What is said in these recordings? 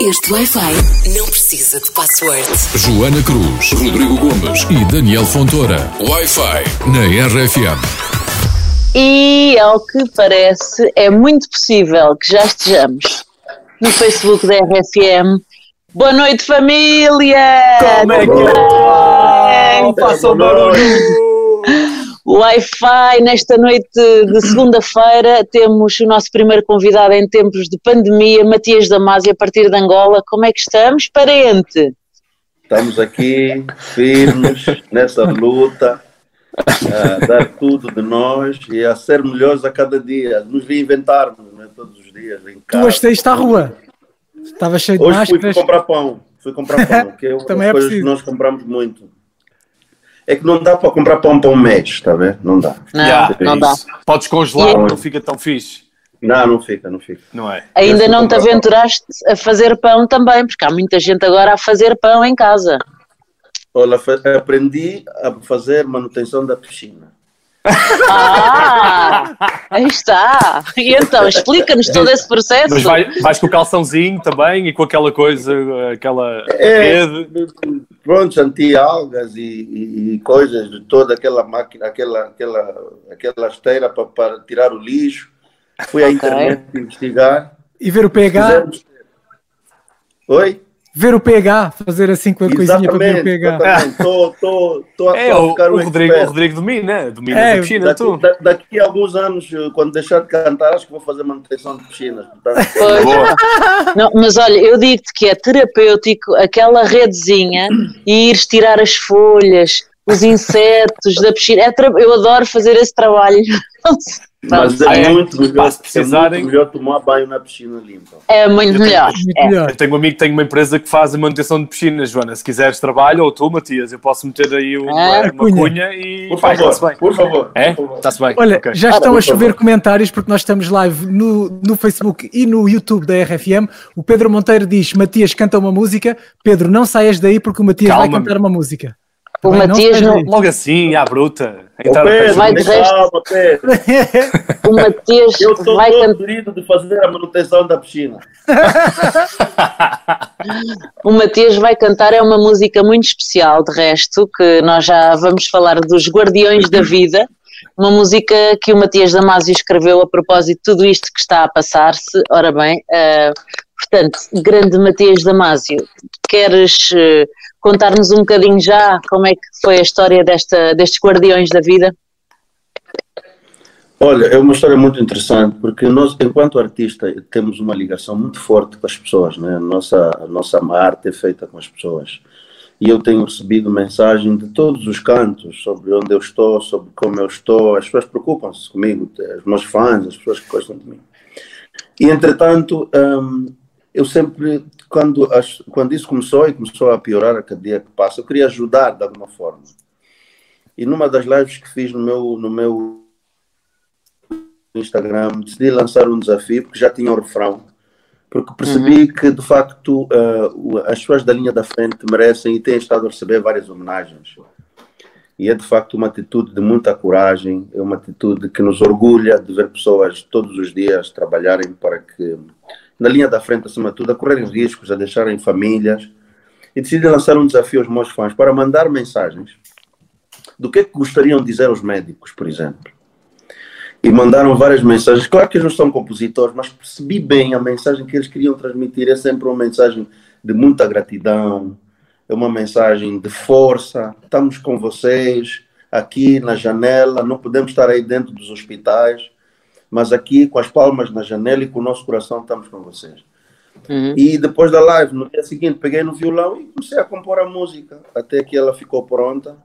Este Wi-Fi não precisa de password. Joana Cruz, Rodrigo Gomes e Daniel Fontoura. Wi-Fi na RFM. E, ao que parece, é muito possível que já estejamos no Facebook da RFM. Boa noite, família! Como é que é? Façam barulho! Wi-Fi, nesta noite de segunda-feira, temos o nosso primeiro convidado em tempos de pandemia, Matias Damasio, a partir de Angola. Como é que estamos, parente? Estamos aqui firmes nessa luta, a dar tudo de nós e a ser melhores a cada dia, nos reinventarmos né, todos os dias. Em Tu casa. hoje saíste à rua. Estava cheio de Hoje fui, fui máscaras. comprar pão. Fui comprar pão, que é uma Também é coisas que preciso. nós compramos muito. É que não dá para comprar pão para um mês, está a ver? Não dá. Não, Yeah, não é dá. isso. Podes congelar, E- não fica tão fixe, Não, não fica, não fica. não é? Ainda não te pão. aventuraste a fazer pão também, porque há muita gente agora a fazer pão em casa. Olha, aprendi a fazer manutenção da piscina. Ah, aí está. E então, explica-nos todo esse processo. Mas vai- vais com o calçãozinho também e com aquela coisa, aquela É, rede. Pronto, anti-algas e, e- e coisas de toda aquela máquina, aquela, aquela, aquela esteira para, para tirar o lixo. Fui à internet investigar. E ver o pH, Fizemos- Oi? Ver o pH, fazer assim com a coisinha para ver o pH. Estou a É, o, ficar o um Rodrigo, o. Rodrigo domina, domina É, a piscina, Daqui, tu. da- daqui a alguns anos, quando deixar de cantar, acho que vou fazer manutenção de piscinas. Portanto. Não, mas olha, eu digo-te que é terapêutico aquela redezinha e ires tirar as folhas, os insetos da piscina. É tra- eu adoro fazer esse trabalho. mas Ah, é é? muito melhor, se é precisarem- muito melhor tomar banho na piscina limpa. É muito melhor. Muito É. melhor. Eu tenho um amigo que tem uma empresa que faz a manutenção de piscinas, Joana. Se quiseres trabalho, ou tu, Matias, eu posso meter aí uma, Ah, uma cunha. cunha e Por pá, está-se favor, bem. por favor. É? favor. Está-se bem. Olha, Ok. já estão por a chover favor. comentários porque nós estamos live no, no Facebook e no YouTube da RFM. O Pedro Monteiro diz: Matias canta uma música. Pedro, não saias daí porque o Matias vai Calma-me. cantar uma música. O Bem, não Matias não- daí. Logo assim, à bruta. Entrar- Pedro, Vai de resto. calma, Pedro. O Matias Eu estou vai todo de fazer a manutenção da piscina. O Matias vai cantar é uma música muito especial, de resto, que nós já vamos falar dos Guardiões da Vida, uma música que o Matias Damasio escreveu a propósito de tudo isto que está a passar-se. Ora bem, eh, portanto, grande Matias Damasio, queres eh, contar-nos um bocadinho já como é que foi a história desta, destes Guardiões da Vida? Olha, é uma história muito interessante, porque nós, enquanto artista, temos uma ligação muito forte com as pessoas, né? A nossa, a nossa arte é feita com as pessoas. E eu tenho recebido mensagem de todos os cantos sobre onde eu estou, sobre como eu estou. As pessoas preocupam-se comigo, os meus fãs, as pessoas que gostam de mim. E, entretanto, hum, eu sempre, quando, as- quando isso começou e começou a piorar a cada dia que passa, eu queria ajudar de alguma forma. E numa das lives que fiz no meu, no meu Instagram, decidi lançar um desafio, porque já tinha o refrão, porque percebi que, de facto, o- as pessoas da linha da frente merecem e têm estado a receber várias homenagens. E é, de facto, uma atitude de muita coragem, é uma atitude que nos orgulha de ver pessoas todos os dias trabalharem para que, na linha da frente, acima de tudo, a correrem riscos, a deixarem famílias. E decidi lançar um desafio aos meus fãs para mandar mensagens do que é que gostariam de dizer aos médicos, por exemplo e mandaram várias mensagens. Claro que eles não são compositores, mas percebi bem a mensagem que eles queriam transmitir. É sempre uma mensagem de muita gratidão, é uma mensagem de força. Estamos com vocês aqui na janela, não podemos estar aí dentro dos hospitais, mas aqui com as palmas na janela e com o nosso coração estamos com vocês. Uhum. E depois da live, no dia seguinte, peguei no violão e comecei a compor a música, até que ela ficou pronta.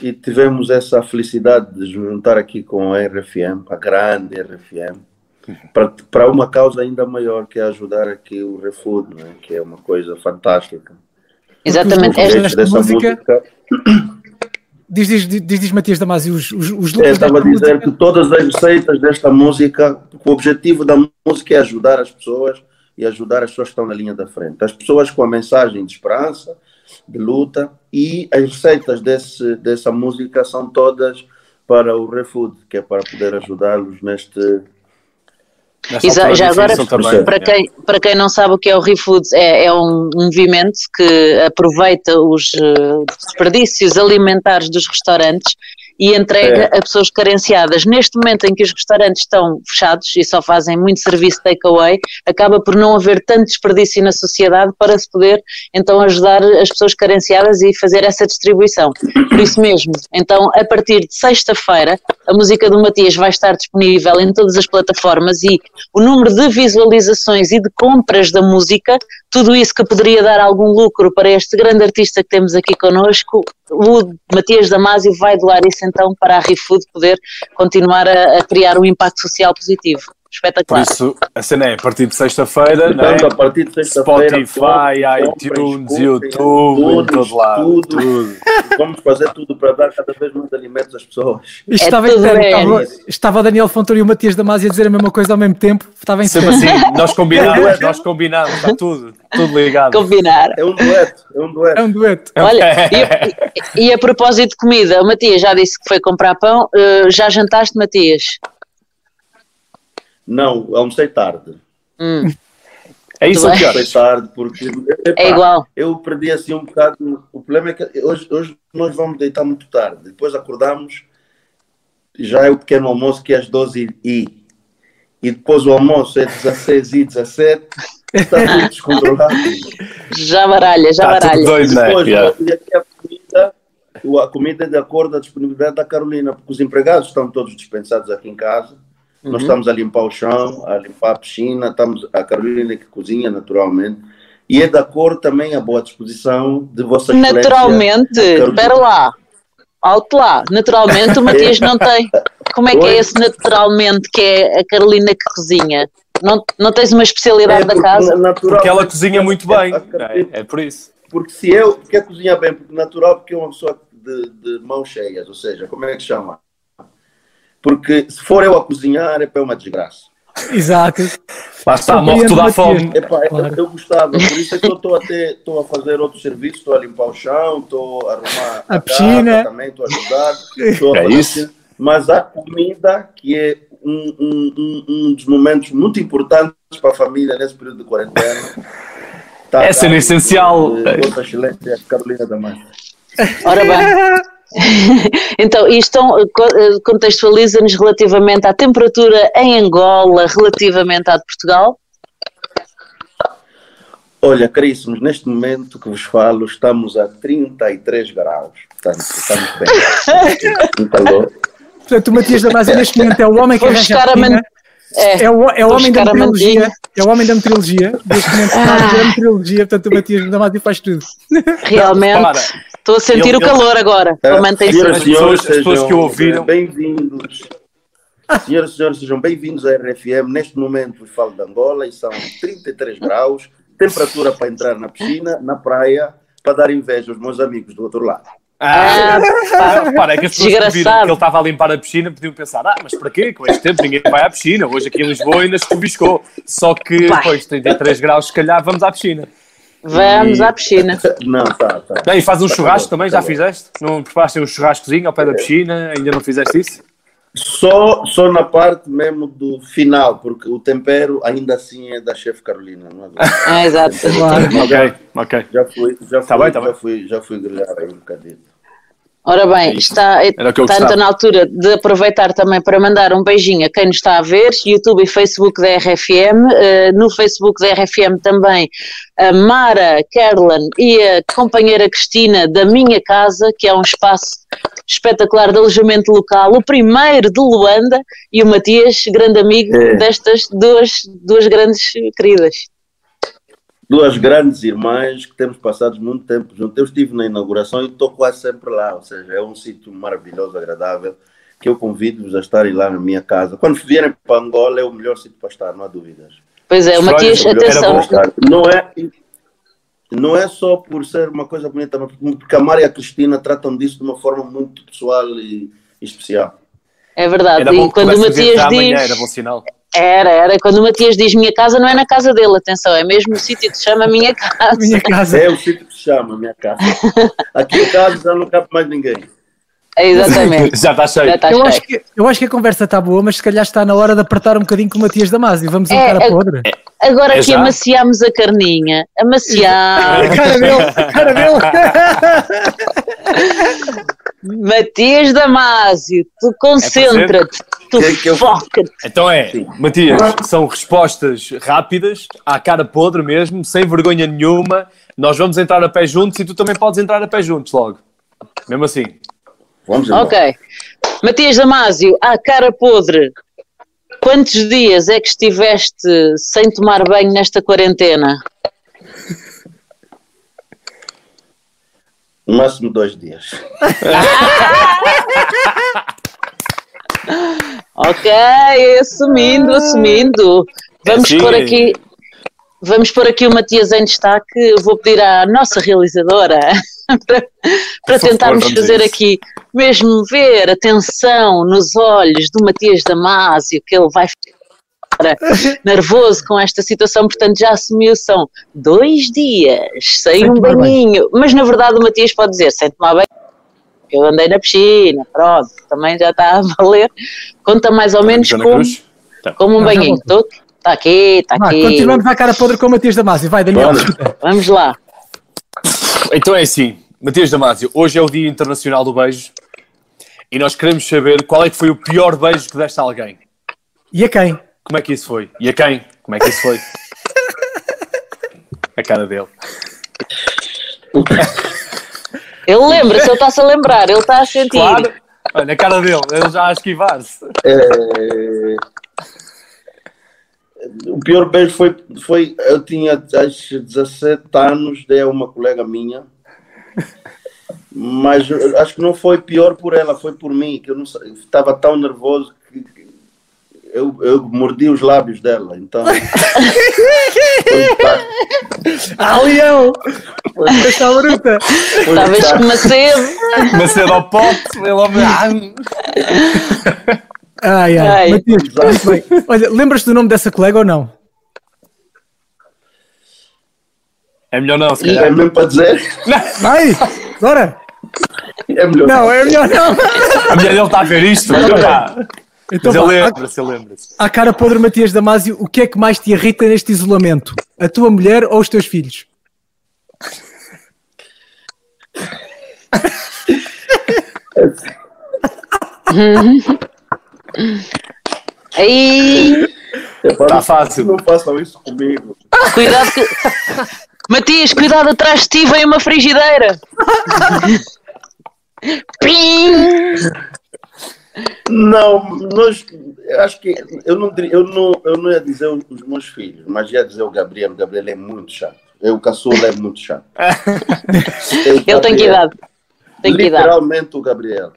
E tivemos essa felicidade de juntar aqui com a RFM, a grande RFM, para, para uma causa ainda maior, que é ajudar aqui o Refood, né? que é uma coisa fantástica. Exatamente. Esta, desta música- Diz, diz, diz, diz Matias Damasio, os, os, os Eu lucros estava a dizer música- que todas as receitas desta música, o objetivo da música é ajudar as pessoas e ajudar as pessoas que estão na linha da frente. As pessoas com a mensagem de esperança, de luta, e as receitas desse, dessa música são todas para o ReFood, que é para poder ajudá-los neste, Exa- já agora, também. para Yeah. quem, para quem não sabe o que é o ReFoods, é, é um movimento que aproveita os eh, desperdícios alimentares dos restaurantes e entrega a pessoas carenciadas. Neste momento em que os restaurantes estão fechados e só fazem muito serviço takeaway, acaba por não haver tanto desperdício na sociedade para se poder então ajudar as pessoas carenciadas e fazer essa distribuição. Por isso mesmo, então a partir de sexta-feira, a música do Matias vai estar disponível em todas as plataformas e o número de visualizações e de compras da música, tudo isso que poderia dar algum lucro para este grande artista que temos aqui connosco, o Matias Damasio vai doar isso então para a ReFood poder continuar a, a criar um impacto social positivo. Por Espetacular. isso, a cena é a partir de sexta-feira, não é? Portanto, a partir de sexta-feira. Spotify, iTunes, YouTube, em todo lado. Tudo. tudo. Vamos fazer tudo para dar cada vez mais alimentos às pessoas. Isto É estava, tudo estava, estava Daniel Fontoura e o Matias Damasio a dizer a mesma coisa ao mesmo tempo. Estava em Sempre assim, nós combinamos, nós combinamos, está tudo, tudo ligado. Combinar. É um dueto, é um dueto. É um dueto. Olha, e, e a propósito de comida, o Matias já disse que foi comprar pão. eh, já jantaste, Matias? Não, almocei tarde. Hum, É isso bem. Almocei tarde porque. epá, é igual. Eu perdi assim um bocado. O problema é que hoje, hoje nós vamos deitar muito tarde. Depois acordamos, já é o pequeno almoço que é às 12 e. E depois o almoço é 16 e 17. Está tudo descontrolado. Já baralha, já tudo baralha. doido, né? Depois, Yeah. aqui a comida, a comida é de acordo com a disponibilidade da Carolina, porque os empregados estão todos dispensados aqui em casa. Uhum. Nós estamos a limpar o chão, a limpar a piscina, estamos, a Carolina que cozinha naturalmente. E é de acordo também à boa disposição de Vossa Excelência. Naturalmente, espera lá. Alto lá. Naturalmente o Matias não tem. Como é que Oi? é esse naturalmente que é a Carolina que cozinha? Não, não tens uma especialidade da porque casa? natural- Porque ela cozinha muito bem, A não Carolina- é? É por isso. Porque se eu quer cozinhar bem, porque natural, porque é uma pessoa de, de mãos cheias, ou seja, como é que chama? Porque se for eu a cozinhar, é para uma desgraça. Exato. Lá está, morre tudo à fome. Epá, eu- Claro. eu gostava, por isso é que eu estou até estou a fazer outros serviços, estou a limpar o chão, estou a arrumar A piscina. casa também, estou a ajudar, estou a É fazer isso. piscina. mas a comida, que é um, um, um, um dos momentos muito importantes para a família nesse período de quarentena. Tá É cena dado, essencial. eh, Vossa Excelência Carolina da Mãe. Ora bem. então, isto eh, eh, contextualiza-nos relativamente à temperatura em Angola, relativamente à de Portugal. Olha, caríssimos, neste momento que vos falo, estamos a 33 graus. Portanto, estamos bem. Um calor. Portanto, o Matias Damasio neste momento é o homem que Vou arranja a man-. É, É o, é o homem da meteorologia. É o homem da meteorologia. Neste momento está a fazer a meteorologia. Portanto, o Matias Damasio faz tudo. realmente. Estou a sentir Ele- o calor agora. Ah, Mantém-se. Senhoras As e senhores, as pessoas que sejam ouviram- Bem-vindos. Senhoras e senhores, sejam bem-vindos à RFM. Neste momento vos falo de Angola e são 33 graus, temperatura para entrar na piscina, na praia, para dar inveja aos meus amigos do outro lado. Ah, ah, repara, é que as pessoas que viram que ele estava a limpar a piscina podiam pensar, ah, mas para quê? Com este tempo ninguém vai à piscina. Hoje aqui em Lisboa ainda chuviscou. Só que, Vai. pois, 33 graus, se calhar vamos à piscina. Vamos E- à piscina. Não, tá, tá. Bem, e faz um Tá churrasco bom, também, tá já bom. fizeste? Não preparaste um churrascozinho ao pé da piscina? Ainda não fizeste isso? Só, só na parte mesmo do final, porque o tempero ainda assim é da chefe Carolina. Não é? Ah, exato. Claro. Ok, ok. Já fui, já fui, Tá bem, tá já bem. fui, já fui grelhar aí um bocadinho. Ora É bem, está, eu está então na altura de aproveitar também para mandar um beijinho a quem nos está a ver, YouTube e Facebook da RFM. Eh, no Facebook da RFM também a Mara Kerlan e a companheira Cristina da Minha Casa, que é um espaço espetacular de alojamento local, o primeiro de Luanda, e o Matias, grande amigo É. destas duas, duas grandes queridas. Duas grandes irmãs que temos passado muito tempo juntos. Eu estive na inauguração e estou quase sempre lá, ou seja, é um sítio maravilhoso, agradável, que eu convido-vos a estarem lá na minha casa. Quando vierem para Angola é o melhor sítio para estar, não há dúvidas. Pois é, o Matias, era atenção. Não é, não é só por ser uma coisa bonita, mas porque a Mara e a Cristina tratam disso de uma forma muito pessoal e, especial. é verdade. Era bom E quando o Matias já amanhã, diz. era bom sinal. Era, era. Quando o Matias diz minha casa, não é na casa dele, atenção, é mesmo no sítio que se chama minha casa. Minha casa. É o sítio que se chama, minha casa. Aqui em casa já não cabe mais ninguém. Exatamente. Já está cheio. Já está Eu cheio. acho, que, eu acho que a conversa está boa, mas se calhar está na hora de apertar um bocadinho com o Matias Damasio. Vamos É, encarar é- podre. Agora É que já? amaciámos a carninha, amaciámos. A cara dele, a cara dele. Matias Damasio, tu concentra-te, tu Que é que eu- foca-te. Então é, Matias, são respostas rápidas, à cara podre mesmo, sem vergonha nenhuma. Nós vamos entrar a pé juntos e tu também podes entrar a pé juntos logo. Mesmo assim. Vamos embora. Ok. Matias Damasio, à cara podre, quantos dias é que estiveste sem tomar banho nesta quarentena? No máximo dois dias. Ok, assumindo, assumindo. Vamos sim. pôr aqui. Vamos pôr aqui o Matias em destaque. Vou pedir à nossa realizadora para, para favor, tentarmos a fazer isso. aqui mesmo ver a tensão nos olhos do Matias Damasio, que ele vai ficar nervoso com esta situação, portanto já assumiu, são dois dias sem, Sem um banhinho. Mas na verdade o Matias pode dizer, sem tomar banho, eu andei na piscina, pronto, também já está a valer. Conta mais ou menos como? Tá. como um já banhinho. Está aqui, está aqui. continuamos à cara podre com o Matias Damasio. Vai, Daniel. Vamos lá. Então é assim, Matias Damasio, hoje é o Dia Internacional do Beijo e nós queremos saber qual é que foi o pior beijo que deste a alguém. E a quem? Como é que isso foi? E a quem? Como é que isso foi? A cara dele. Ele lembra-se, ele está-se a lembrar, ele está a sentir. Claro. Olha, a cara dele, ele já a esquivar-se. É, O pior beijo foi, foi eu tinha acho, 17 anos, dei a uma colega minha, mas acho que não foi pior por ela, foi por mim, que eu não estava tão nervoso que eu, eu mordi os lábios dela, então tá- Ah, Leão! Esta bruta! foi Estavas tá- com uma sede. Macedo ao pote, ele ao Ai, ai. Ai. Matias, muito bem. Olha, lembras-te do nome dessa colega ou não? É melhor não, se é calhar. mesmo para dizer, Vai! Bora! é melhor Não, é melhor não! A mulher dele está a ver isto. Então, Mas ele lembra-se, ele lembra-se. à, à cara podre Matias Damasio, o que é que mais te irrita neste isolamento? A tua mulher ou os teus filhos? Aí, Epá, Tá não- fácil. Não façam isso comigo. cuidado que. Matias, cuidado, atrás de ti vem uma frigideira. Pim! Não, nós eu acho que eu não, eu não, eu não ia dizer os os meus filhos, mas ia dizer o Gabriel. O Gabriel é muito chato. Eu, o caçula é muito chato. Ele tem que idade? Tem que idade? Literalmente o Gabriel.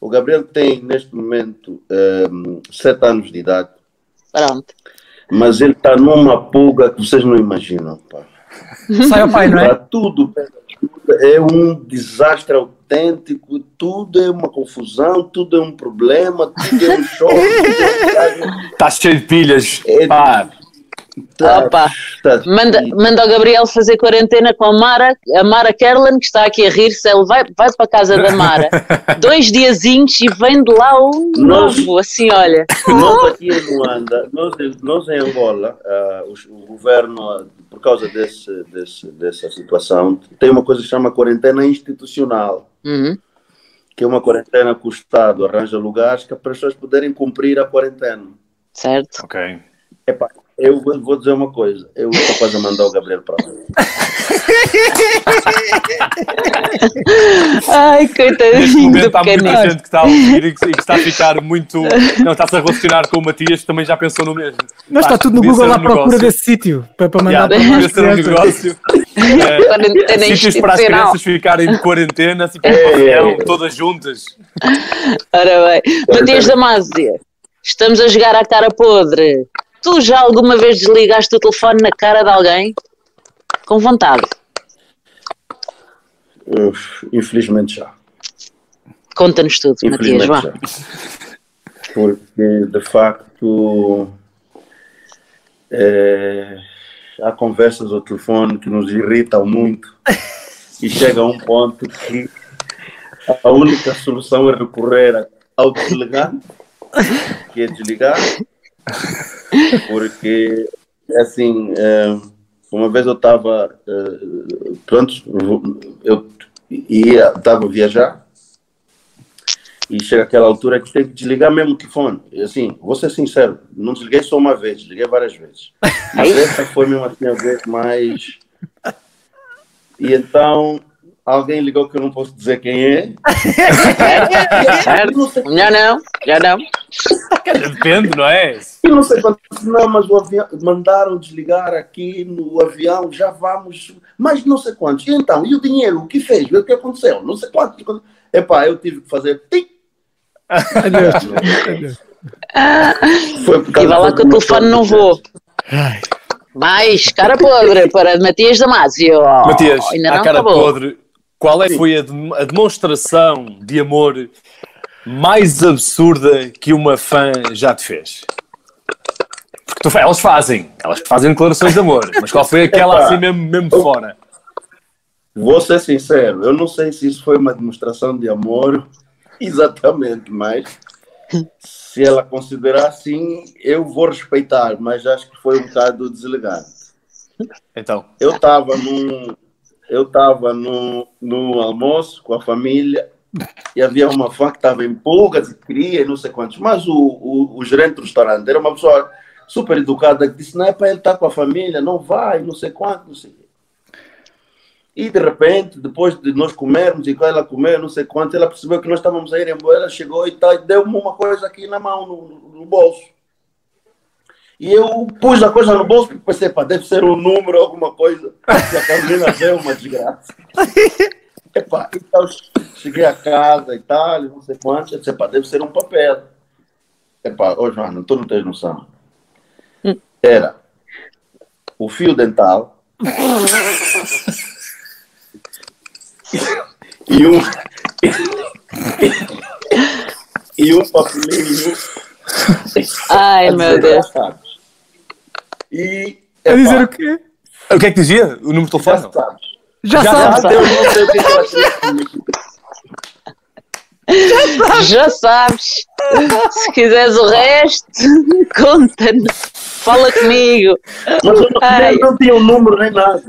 O Gabriel tem neste momento ehm, sete anos de idade, Pronto. mas ele está numa pulga que vocês não imaginam. Pá. Sai ao pai, não é? Para tudo é um desastre autêntico, tudo é uma confusão, tudo é um problema, tudo é um choque. tudo é- Está cheio de pilhas. É- Pá, Tá- Opa. tá- Manda, manda o Gabriel fazer quarentena com a Mara, a Mara Kerlan, que está aqui a rir-se. Ele vai, vai para a casa da Mara dois diazinhos e vem de lá um novo. Assim, olha. Nós aqui em Luanda, nós, nós em Angola, ah, os- o, governo, ah, por causa desse, desse, dessa situação, tem uma coisa que se chama quarentena institucional, Uhum. que é uma quarentena que o Estado arranja lugares que para as pessoas poderem cumprir a quarentena. Certo. ok. Epá, eu vou, dizer uma coisa, eu estou quase a mandar o Gabriel para lá. Ai, coitadinho momento do há muita gente que está a ouvir e que, e que está a ficar muito. Não, está-se a relacionar com o Matias, que também já pensou no mesmo. Não está tudo no Google à um procura negócio. desse sítio para, para mandar Yeah, para mais ser um negócio. É, sítios para as crianças ficarem de quarentena, assim, É, é, é. todas juntas. Ora bem. Matias Damasio, estamos a jogar à cara podre. Tu já alguma vez desligaste o telefone na cara de alguém? Com vontade. Uf, infelizmente já. Conta-nos tudo, Matias. Vá. já. Porque, de facto, é, há conversas ao telefone que nos irritam muito e chega a um ponto que a única solução é recorrer ao desligante, que é desligar, porque, assim, eh, uma vez eu estava, eh, pronto, eu ia, estava a viajar, e chega aquela altura que tem que desligar mesmo o telefone. Assim, vou ser sincero, não desliguei só uma vez, desliguei várias vezes. Mas essa foi mesmo assim a vez mais. E então alguém ligou que eu não posso dizer quem é. Certo? Já não, já não. Depende, não é? E não sei quantos, não, mas o avião, mandaram desligar aqui no avião, já vamos, mas não sei quantos. E então, e o dinheiro, o que fez? O que aconteceu? Não sei quantos. Epá, eu tive que fazer. Adeus. Foi por E vai lá de que o telefone não coisa. voou. Mais cara podre para Matias Damasio. Matias, ainda não cara acabou. podre, qual é foi a, dem- a demonstração de amor mais absurda que uma fã já te fez? Porque tu- elas fazem, elas fazem declarações de amor, mas qual foi aquela assim mesmo, mesmo fora? Vou ser sincero, eu não sei se isso foi uma demonstração de amor, exatamente, mas se ela considerar assim, eu vou respeitar, mas acho que foi um bocado deselegante. Então, Eu estava num, eu estava no, no almoço com a família e havia uma fã que estava em pulgas e queria e não sei quantos, mas o, o, o gerente do restaurante era uma pessoa super educada que disse, não é para ele estar com a família, não vai, não sei quanto, não sei. E de repente, depois de nós comermos e ela comer, não sei quanto, ela percebeu que nós estávamos a ir embora, ela chegou e, tal, e deu-me uma coisa aqui na mão, no, no bolso. E eu pus a coisa no bolso porque pensei, pá, deve ser um número, alguma coisa. E a Carolina veio uma desgraça. Epá, então cheguei a casa e tal, e não sei quanto, disse, pá, deve ser um papel. Epá, ô Joana, tu não tens noção. Era o fio dental e um e um papelinho Ai, a meu Deus. E A dizer o quê? o que é que dizia? O número de telefone? Sabes. Já, Já sabe. Eu não sei o que é ela queria comigo. Já sabes. Se quiseres o resto, conta-nos. Fala comigo. Mas eu não, Ai. não tinha o número nem nada.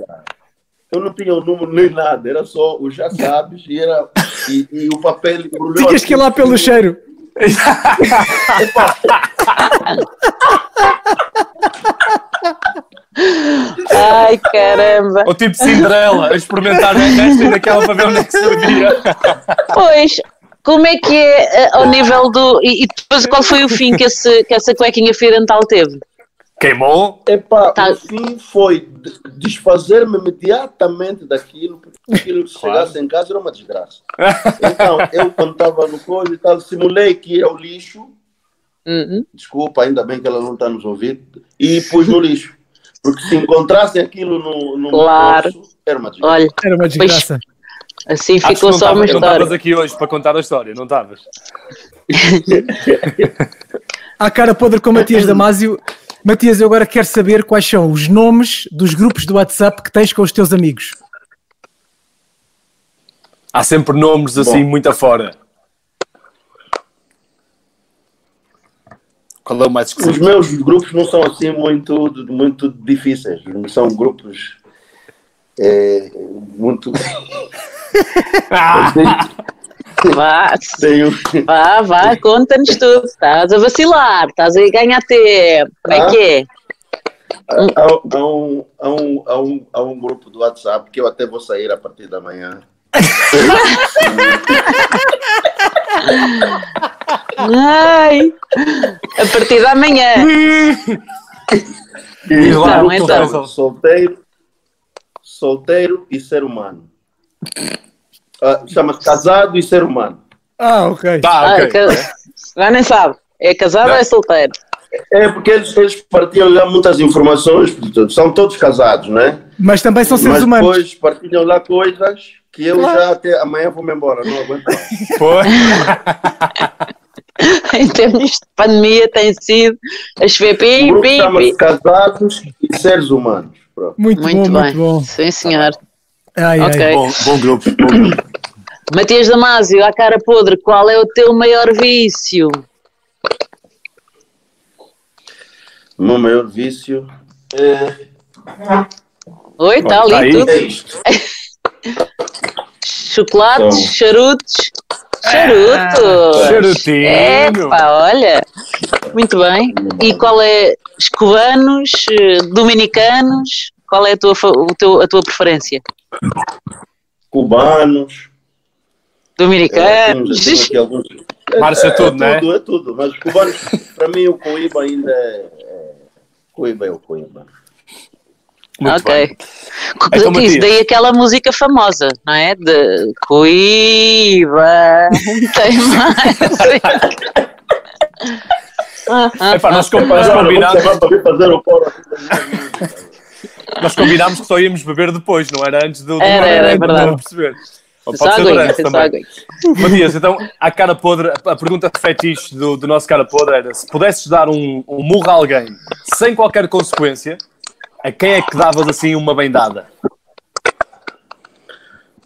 Eu não tinha o número nem nada. Era só o já sabes e, era, e, e o papel. Tinhas que ir lá pelo cheiro. Ai, caramba. Ou tipo Cinderela, a experimentar nesta e naquela para ver onde é que servia. Pois, como é que é eh, ao nível do. E, e depois qual foi o fim que, esse, que essa cuequinha fio dental teve? Queimou? Epá, Tá. o fim foi de- desfazer-me imediatamente daquilo, porque aquilo se Claro. chegasse em casa era uma desgraça. Então, eu quando estava no coisa e tal, simulei que ia ao lixo, Uhum. desculpa, ainda bem que ela não está nos ouvindo, e pus no lixo. Porque se encontrassem aquilo no, no Claro. bolso, era uma desgraça. Olha, Era uma desgraça. assim Acho que ficou só tava- uma Não estavas história. aqui hoje para contar a história, não estavas? À cara podre com Matias Damasio. Matias, eu agora quero saber quais são os nomes dos grupos do WhatsApp que tens com os teus amigos. Há sempre nomes assim Bom. muito afora. Qual é o mais Os meus grupos não são assim muito, muito difíceis, são grupos é, muito. Ah, Vá, Tenho, vá, vá, conta-nos tudo. Estás a vacilar, estás a ganhar tempo. Como é que é? há, há um, há, um, há, um, há um grupo do WhatsApp que eu até vou sair a partir da manhã. Ai, a partir da manhã. Diz lá, Então, que então. Solteiro, solteiro e ser humano. Ah, Chama-se casado e ser humano. Ah, ok. Tá, Ah, ok. ca- Agora nem sabe. É casado ou é solteiro? É porque eles, eles partilham lá muitas informações, portanto, são todos casados, né? Mas também são seres Mas humanos. depois partilham lá coisas que eu já até amanhã vou-me embora, não aguento mais. Em termos de pandemia tem sido a chover O pi, grupo pi, chama-se pi. Casados e Seres Humanos. Pronto. Muito, Muito bom, bem. muito bom. Sim, senhor. Ai, ai. Ok. Bom, bom grupo. Bom grupo. Matias Damasio, à cara podre, qual é o teu maior vício? O meu maior vício Oi, está ali tá tudo. é isto. Chocolates, Então. Charutos. Charutos! Charutinho. Epá, olha. Muito bem. E qual é? Eh, dominicanos? Qual é a tua, o teu, a tua preferência? Cubanos. é, Dominicanos? aqui alguns. Marcha é, tudo, é né? tudo, é tudo. Mas cubanos, para mim, o Coiba ainda é. é Coiba é o Coiba. Muito ok. bem. Então, Isso daí aquela música famosa, não é? De Coiba. Tem mais. Epá, nós, com- nós combinámos, nós combinámos que só íamos beber depois, não era antes do. Era, era, é verdade. perceber. Ou Pode ser durante também. Matias, então, à cara podre, a- a pergunta fetiche do, do nosso cara podre era: se pudesses dar um, um murro a alguém sem qualquer consequência, a quem é que davas assim uma bem-dada?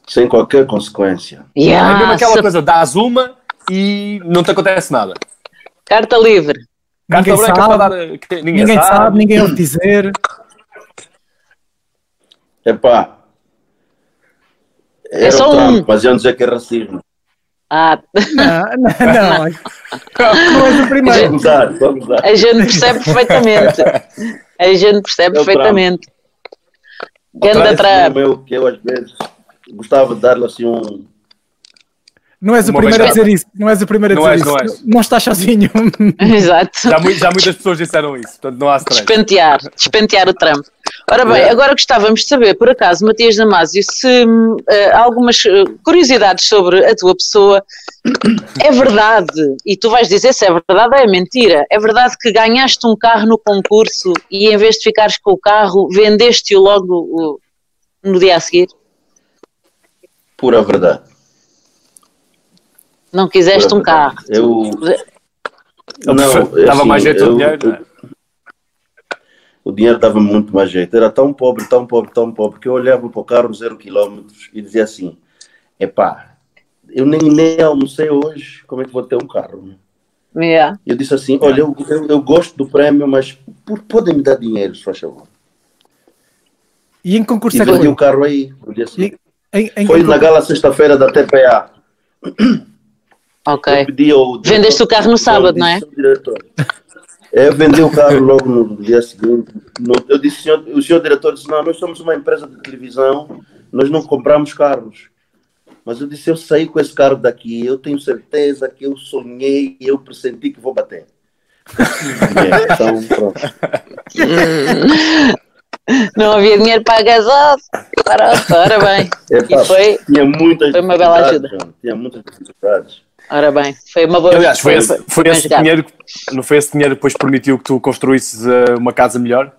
Sem qualquer consequência. É mesmo Yeah, aquela se- coisa, dás uma e não te acontece nada. Carta livre. Carta Ninguém branca sabe. para dar. que Ninguém, Ninguém sabe, sabe. ninguém ouve dizer. Epá. É só um. mas iam dizer que é racismo. Ah, Não, não, não. Não és o primeiro. a gente percebe perfeitamente. A gente percebe É o perfeitamente. Ganda Trump. meu que eu às vezes gostava de dar-lhe assim um. Não és o Uma primeiro a beijada. dizer isso. Não és o primeiro a Não dizer és, isso. não Não, és. estás sozinho. Exato. Já, já muitas pessoas disseram isso, portanto não há stress. Despentear, despentear o Trump. Ora bem, É. agora gostávamos de saber, por acaso, Matias Damasio, se há algumas eh, curiosidades sobre a tua pessoa. É verdade, e tu vais dizer se é verdade ou é mentira, é verdade que ganhaste um carro no concurso e em vez de ficares com o carro, vendeste-o logo o- no dia a seguir? Pura verdade. Não quiseste Pura um carro. verdade. Eu. Ele é dava assim, mais jeito eu- dinheiro. eu- não é? O dinheiro dava muito mais jeito. Era tão pobre, tão pobre, tão pobre, que eu olhava para o carro zero quilómetros e dizia assim: epá, eu nem, nem almocei hoje, como é que vou ter um carro? né?" Yeah. Eu disse assim: olha, eu, eu, eu gosto do prémio, mas por, podem me dar dinheiro, se faz favor. E em concurso E vendi foi? o carro aí. no dia seguinte. Em, em Foi concurso- na gala sexta-feira da TPA. Ok. Eu pedi ao Vendeste o carro no sábado, não é? diretor. É, Eu vendi o carro logo no dia seguinte. No- eu disse, senhor, o senhor diretor disse, não, nós somos uma empresa de televisão, nós não compramos carros. Mas eu disse, eu saí com esse carro daqui, eu tenho certeza que eu sonhei e eu pressenti que vou bater. É, então, pronto. Não havia dinheiro para a gasosa. Ora, ora bem. Epá, E foi, tinha muitas foi uma bela ajuda. Tinha muitas dificuldades. Ora bem. Foi uma boa Aliás, foi esse, foi esse dinheiro, não foi esse dinheiro que depois permitiu que tu construísses eh, uma casa melhor?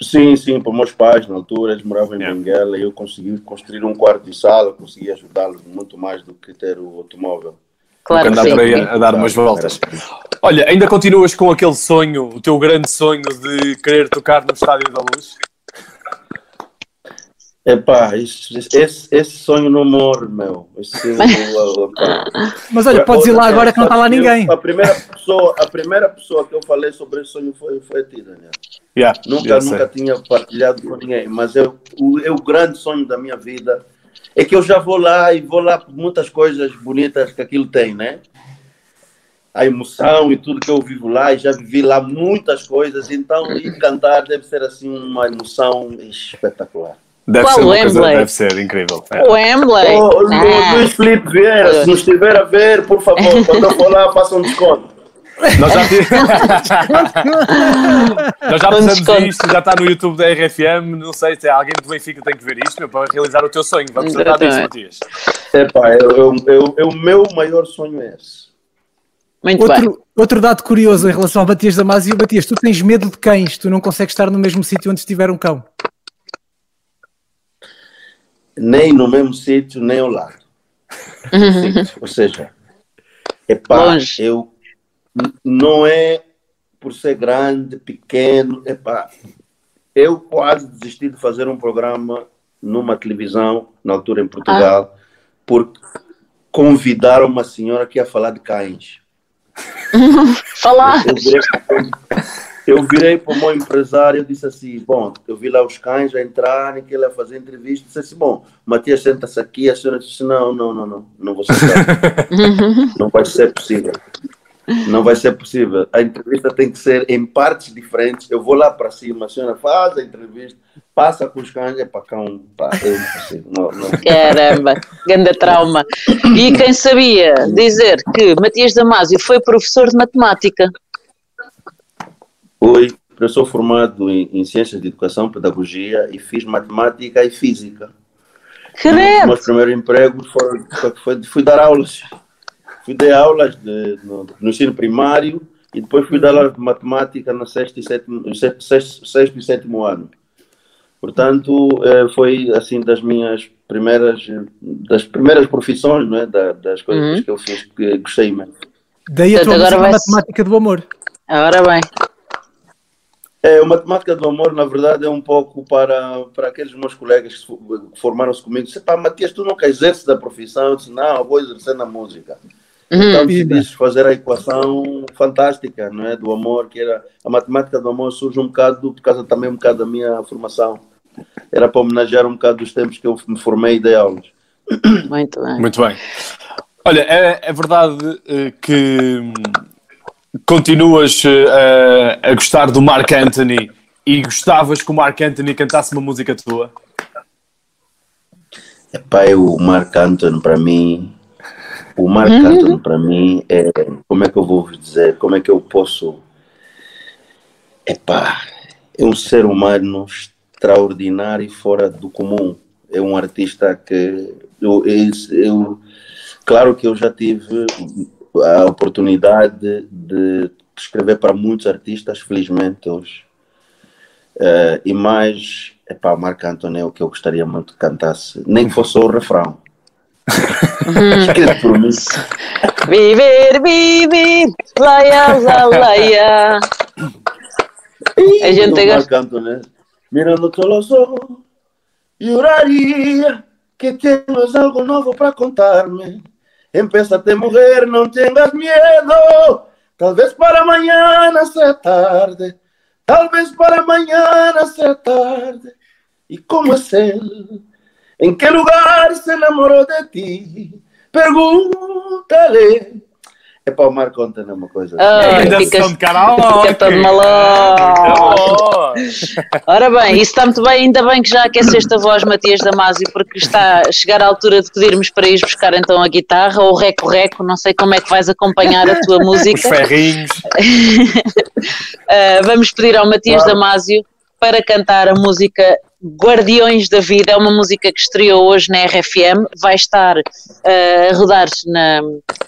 Sim, sim, para meus pais na altura, eles moravam em. Benguela e eu consegui construir um quarto de sala, consegui ajudá-los muito mais do que ter o automóvel. Claro que andar por aí sim. a, a dar umas voltas. Olha, ainda continuas com aquele sonho, o teu grande sonho de querer tocar no Estádio da Luz? Epá, esse, esse, esse sonho não morre, meu. Esse. Mas olha, podes ir lá agora que não está lá ninguém. A primeira, pessoa, a primeira pessoa que eu falei sobre esse sonho foi, foi a ti, Daniel. Yeah, Nunca, sei. nunca tinha partilhado com ninguém, mas eu, o, é o grande sonho da minha vida é que eu já vou lá e vou lá por muitas coisas bonitas que aquilo tem, né? A emoção e tudo que eu vivo lá, e já vivi lá muitas coisas, então ir cantar deve ser assim uma emoção espetacular. Deve Qual ser uma o coisa, Wembley? deve ser incrível. É. O Wembley. Ô, Lu- Ah, Luís Felipe Vieira, se nos estiver a ver, por favor, quando eu for lá, faça um desconto. Nós já, Nós já isto, já está no YouTube da RFM. Não sei se alguém do Benfica tem que ver isto meu, para realizar o teu sonho. Vamos tratar disso. Matias. Epá, eu, eu, eu, eu- o meu maior sonho é esse. muito bem. Outro, outro dado curioso em relação ao Matias Damasio, Matias, tu tens medo de cães, tu não consegues estar no mesmo sítio onde estiver um cão. Nem no mesmo sítio, nem ao lado. Sítio. Ou seja, epá, Longe. eu não é por ser grande, pequeno, epá, eu quase desisti de fazer um programa numa televisão, na altura em Portugal, porque convidaram uma senhora que ia falar de cães. Falar. Eu virei, eu virei para o meu empresário e disse assim: Bom, eu vi lá os cães a entrarem, que ele ia fazer entrevista. Disse assim: Bom, Matias, senta-se aqui. A senhora disse: Não, não, não, não, não vou sentar. não vai ser possível. Não vai ser possível. A entrevista tem que ser em partes diferentes. Eu vou lá para cima, a senhora faz a entrevista, passa com os cães, é para cão, pá, é impossível. Não, não. Caramba, grande trauma. E quem sabia dizer que Matias Damasio foi professor de matemática? Oi, eu sou formado em, em Ciências de Educação, Pedagogia e fiz Matemática e Física. Credo! meus primeiros empregos foram, foi, foi- fui dar aulas. Fui dar aulas de, no, no ensino primário e depois fui dar aulas de matemática no sexto e sétimo, sexto, sexto, sexto e sétimo ano. Portanto, eh, foi assim das minhas primeiras, das primeiras profissões, não é? Da- das coisas Uhum. que eu fiz que gostei mesmo. Daí a tua agora vai-se- matemática do amor. Ora bem, É, o Matemática do Amor, na verdade, é um pouco para, para aqueles meus colegas que fo- que formaram-se comigo. Disse, pá, Matias, tu nunca exerces da profissão? Eu disse, não, vou exercer na música. Então decidiste fazer a equação fantástica, não é? Do amor, que era a matemática do amor surge um bocado por causa também um bocado da minha formação. Era para homenagear um bocado dos tempos que eu me formei e dei aulas. muito bem. Muito bem. Olha, é, é verdade eh, que hum, continuas eh, a, gostar do Mark Anthony e gostavas que o Mark Anthony cantasse uma música tua? Epá, o Mark Anthony para mim, o Mark Anthony para mim é, como é que eu vou vos dizer, como é que eu posso, epá, é um ser humano extraordinário e fora do comum, é um artista que eu, eu, eu- claro que eu já tive a oportunidade de escrever para muitos artistas, felizmente hoje, eh, e mais, epá, Marc Anthony é o que eu gostaria muito que cantasse, nem que fosse o refrão. Escreve por mim. Viver, viver, laia, la, laia. A gente gosta. Mirándote los ojos, juraría que tienes algo nuevo para contarme. Empésate, mujer, no tengas miedo. Tal vez para mañana sea tarde. Tal vez para mañana sea tarde. ¿Y cómo es él? ¿En qué lugar se enamoró de ti? Pregúntale. É para o Marco Anthony uma coisa. Ah, Ainda fica, são de karaoke. fica todo maluco. Ora bem, isso está muito bem, ainda bem que já aqueceste a voz, Matias Damasio, porque está a chegar a altura de pedirmos para ir buscar então a guitarra ou o reco-reco, não sei como é que vais acompanhar a tua Os música. ferrinhos. Uh, vamos pedir ao Matias Damasio para cantar a música Guardiões da Vida, é uma música que estreou hoje na RFM, vai estar uh, a rodar na,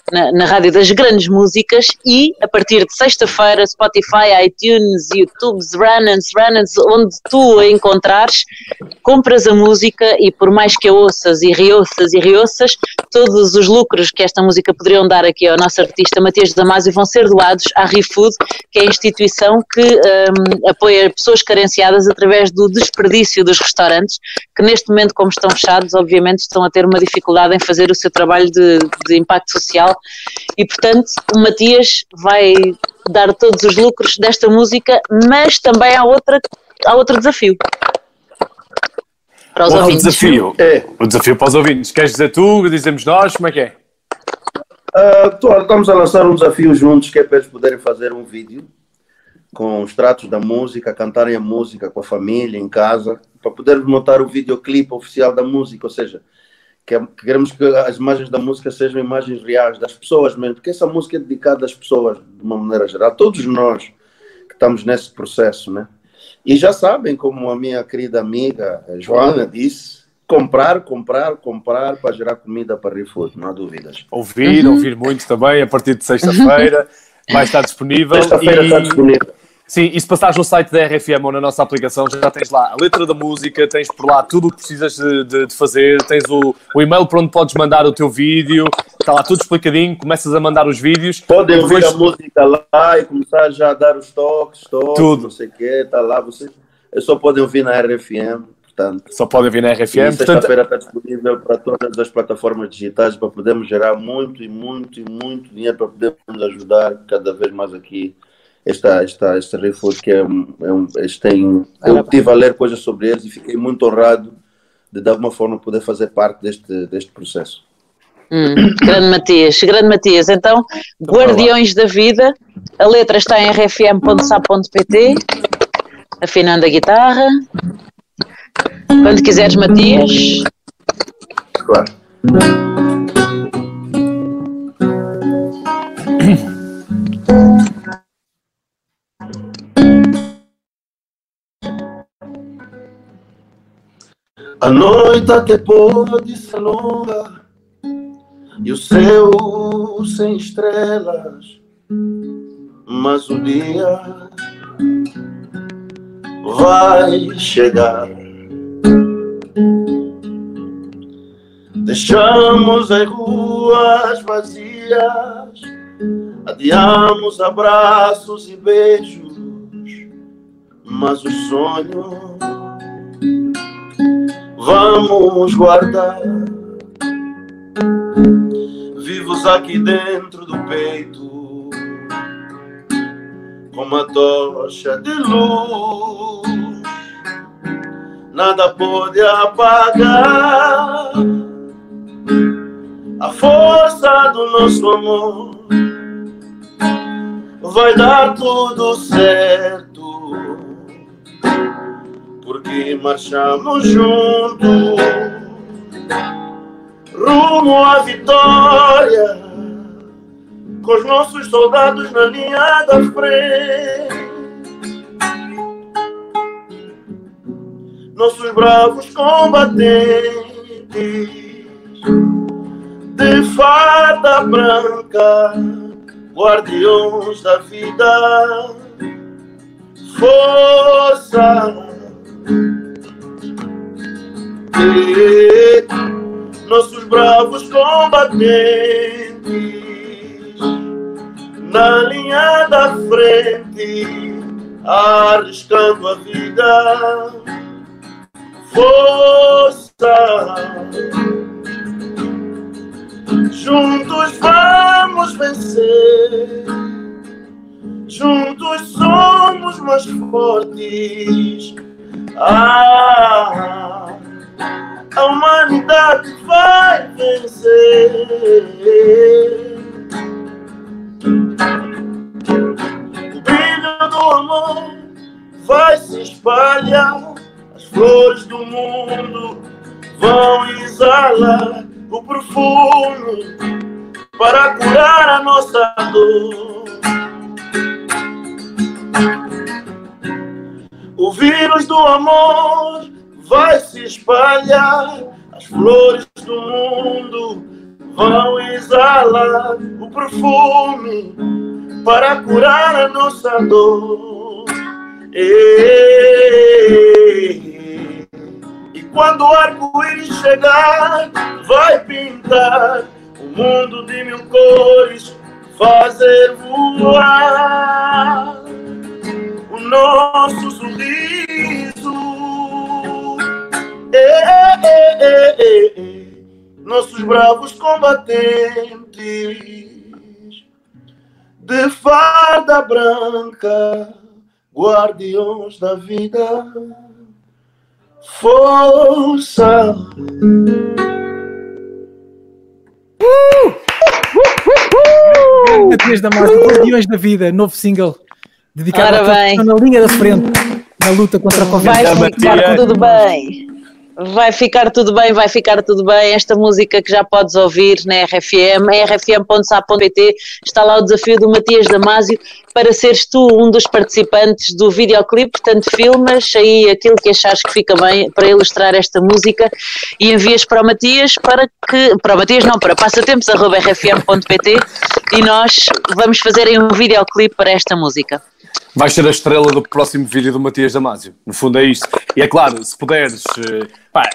na, na Rádio das Grandes Músicas e a partir de sexta-feira Spotify, iTunes, YouTube, Runnens, Runnens, onde tu a encontrares, compras a música e por mais que a ouças e reouças e reouças, todos os lucros que esta música poderiam dar aqui ao nosso artista Matias Damasio vão ser doados à ReFood, que é a instituição que um, apoia pessoas carenciadas através do desperdício dos restaurantes, que neste momento, como estão fechados, obviamente estão a ter uma dificuldade em fazer o seu trabalho de, de impacto social e, portanto, o Matias vai dar todos os lucros desta música, mas também há, outra, há outro desafio. Para os Outro ouvintes. desafio. É. O desafio para os ouvintes. Queres dizer tu? Dizemos nós? Como é que é? Tô- estamos a lançar um desafio juntos que é para eles poderem fazer um vídeo com os tratos da música, cantarem a música com a família, em casa, para podermos montar o videoclipe oficial da música, ou seja, que, é- que queremos que as imagens da música sejam imagens reais, das pessoas mesmo, porque essa música é dedicada às pessoas, de uma maneira geral, todos nós que estamos nesse processo, né? E já sabem, como a minha querida amiga Joana disse, comprar, comprar, comprar para gerar comida para Refood, não há dúvidas. Ouvir, ouvir muito também, a partir de sexta-feira. Vai estar disponível. Sexta-feira está E- disponível. Sim, e se passares no site da RFM ou na nossa aplicação, já tens lá a letra da música, tens por lá tudo o que precisas de, de- de fazer, tens o, o e-mail para onde podes mandar o teu vídeo, está lá tudo explicadinho, começas a mandar os vídeos. Podem ouvir depois- a música lá e começar já a dar os toques, toques, Tudo. não sei o quê, está lá. Vocês só podem ouvir na RFM. portanto. Só podem vir na RFM. Sexta-feira está disponível para todas as plataformas digitais para podermos gerar muito e muito e muito dinheiro para podermos ajudar cada vez mais aqui esta, esta, este Refood que é um, é um eles têm, eu estive a ler coisas sobre eles e fiquei muito honrado de de alguma forma poder fazer parte deste, deste processo. Hum, grande Matias, grande Matias. Então, Guardiões da Vida, a letra está em rfm.sa.pt, afinando a guitarra. Quando quiseres, Matias. Claro. A noite até pode ser longa e o céu sem estrelas, mas o dia vai chegar. Deixamos as ruas vazias, adiamos abraços e beijos, mas o sonho vamos guardar. Vivos aqui dentro do peito, com uma tocha de luz, nada pode apagar a força do nosso amor. Vai dar tudo certo porque marchamos juntos rumo à vitória, com os nossos soldados na linha da frente. Nossos bravos combatentes de farda branca, guardiões da vida, força nossos bravos combatentes na linha da frente, arriscando a vida, força. Juntos vamos vencer, juntos somos mais fortes. Ah, a humanidade vai vencer. O brilho do amor vai se espalhar, as flores do mundo vão exalar o perfume para curar a nossa dor. O vírus do amor vai se espalhar, as flores do mundo vão exalar o perfume para curar a nossa dor. E, quando o arco-íris chegar, vai pintar o mundo de mil cores, fazer voar o nosso sorriso. Eh, eh, eh. Nossos bravos combatentes de farda branca, guardiões da vida, força. Matias Damasio, Guardiões da Vida, novo single dedicado Ora bem. estão na linha da frente na luta contra a Covid. Vai ficar Matias. tudo bem. Vai ficar tudo bem, vai ficar tudo bem. Esta música que já podes ouvir na RFM, rfm.sa.pt, está lá o desafio do Matias Damasio para seres tu um dos participantes do videoclipe. Portanto, filmas aí aquilo que achares que fica bem para ilustrar esta música e envias para o Matias para que. Para o Matias, não, para passatempos.rfm.pt e nós vamos fazer um videoclipe para esta música. Vais ser a estrela do próximo vídeo do Matias Damasio. No fundo é isto. E é claro, se puderes, eh, pá,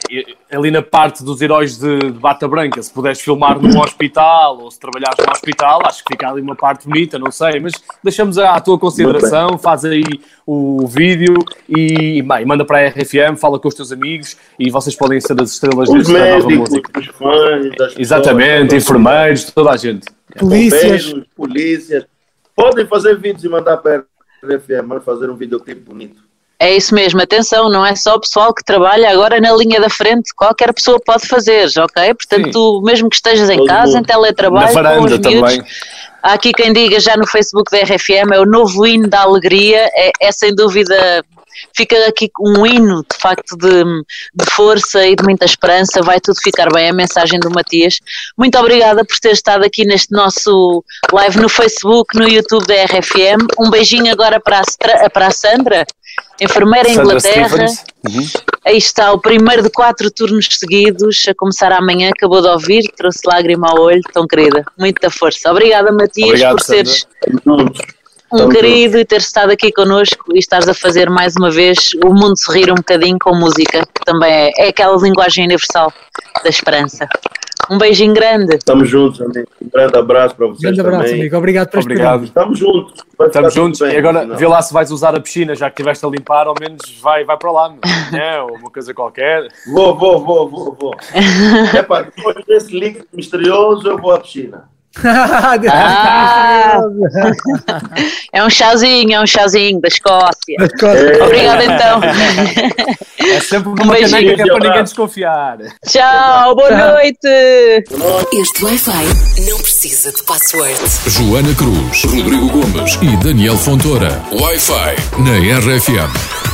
ali na parte dos heróis de, de Bata Branca, se puderes filmar num hospital ou se trabalhares num hospital, acho que fica ali uma parte bonita, não sei, mas deixamos à tua consideração, faz aí o vídeo e, bem, manda para a RFM, fala com os teus amigos e vocês podem ser as estrelas Os desta nova música. os fãs, Exatamente, pessoas, enfermeiros, toda a gente. Polícias. bombeiros, polícias. Podem fazer vídeos e mandar para RFM, mas fazer um videoclipe bonito. É isso mesmo, atenção, não é só o pessoal que trabalha agora na linha da frente, qualquer pessoa pode fazer, ok? Portanto, tu, mesmo que estejas em Todo casa, mundo. em teletrabalho, Na com varanda os miúdos, também. há aqui quem diga já no Facebook da RFM, é o novo hino da alegria, é, é sem dúvida, fica aqui um hino de facto de, de força e de muita esperança, vai tudo ficar bem, a mensagem do Matias. Muito obrigada por ter estado aqui neste nosso live no Facebook, no YouTube da RFM. Um beijinho agora para a, para a Sandra, enfermeira em Sandra Inglaterra. Uhum. Aí está, o primeiro de quatro turnos seguidos, a começar amanhã, acabou de ouvir, trouxe lágrima ao olho, tão querida. Muita força. Obrigada, Matias, Obrigado, por seres Juntos. Um Tamo querido e ter estado aqui connosco e estares a fazer mais uma vez o mundo sorrir um bocadinho com música, que também é, é aquela linguagem universal da esperança. Um beijinho grande. Estamos juntos, amigo. Um grande abraço para vocês Grande abraço, também. amigo. Obrigado por Obrigado. Estamos juntos. Estamos juntos bem, e agora afinal. vê lá se vais usar a piscina, já que estiveste a limpar, ao menos vai, vai para lá, é, ou uma coisa qualquer. Vou, vou, vou, vou, vou. Epá, depois desse líquido misterioso, eu vou à piscina. Ah! É um chazinho, é um chazinho da Escócia. Obrigada então. É sempre Um uma beijinho. caneca que é para ninguém desconfiar. Tchau, boa noite. Este Wi-Fi não precisa de password. Joana Cruz, Rodrigo Gomes e Daniel Fontoura. Wi-Fi na RFM.